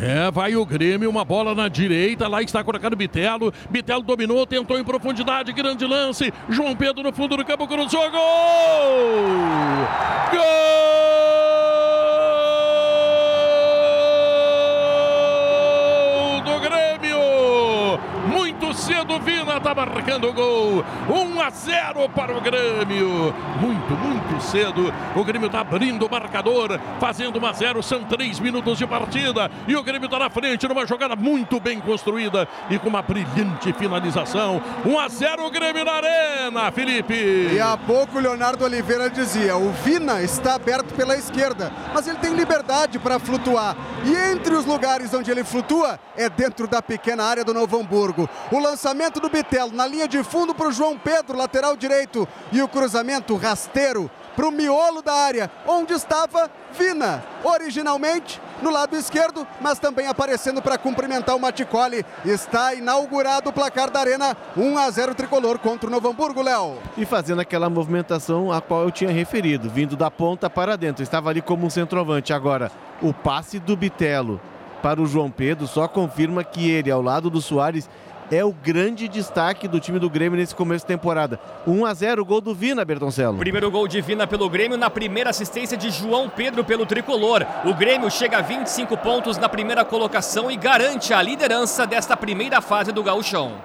É, vai o Grêmio, uma bola na direita, lá está colocado Bitelo. Bitelo dominou, tentou em profundidade, grande lance. João Pedro no fundo do campo, cruzou, gol! Cedo, Vina está marcando o gol. 1 a 0 para o Grêmio. Muito, muito cedo. O Grêmio está abrindo o marcador, fazendo 1 a 0. São três minutos de partida e o Grêmio está na frente numa jogada muito bem construída e com uma brilhante finalização. 1 a 0 o Grêmio na arena, Felipe. E há pouco o Leonardo Oliveira dizia: o Vina está aberto pela esquerda, mas ele tem liberdade para flutuar. E entre os lugares onde ele flutua é dentro da pequena área do Novo Hamburgo. O lançamento do Bitelo na linha de fundo para o João Pedro, lateral direito, e o cruzamento rasteiro para o miolo da área, onde estava Vina, originalmente no lado esquerdo, mas também aparecendo para cumprimentar o Maticoli. Está inaugurado o placar da Arena, 1 a 0 tricolor contra o Novo Hamburgo, Léo. E fazendo aquela movimentação a qual eu tinha referido, vindo da ponta para dentro. Estava ali como um centroavante. Agora, o passe do Bitelo para o João Pedro só confirma que ele, ao lado do Soares, é o grande destaque do time do Grêmio nesse começo de temporada. 1 a 0 gol do Vina, Bertoncello. Primeiro gol de Vina pelo Grêmio na primeira assistência de João Pedro pelo tricolor. O Grêmio chega a 25 pontos na primeira colocação e garante a liderança desta primeira fase do Gauchão.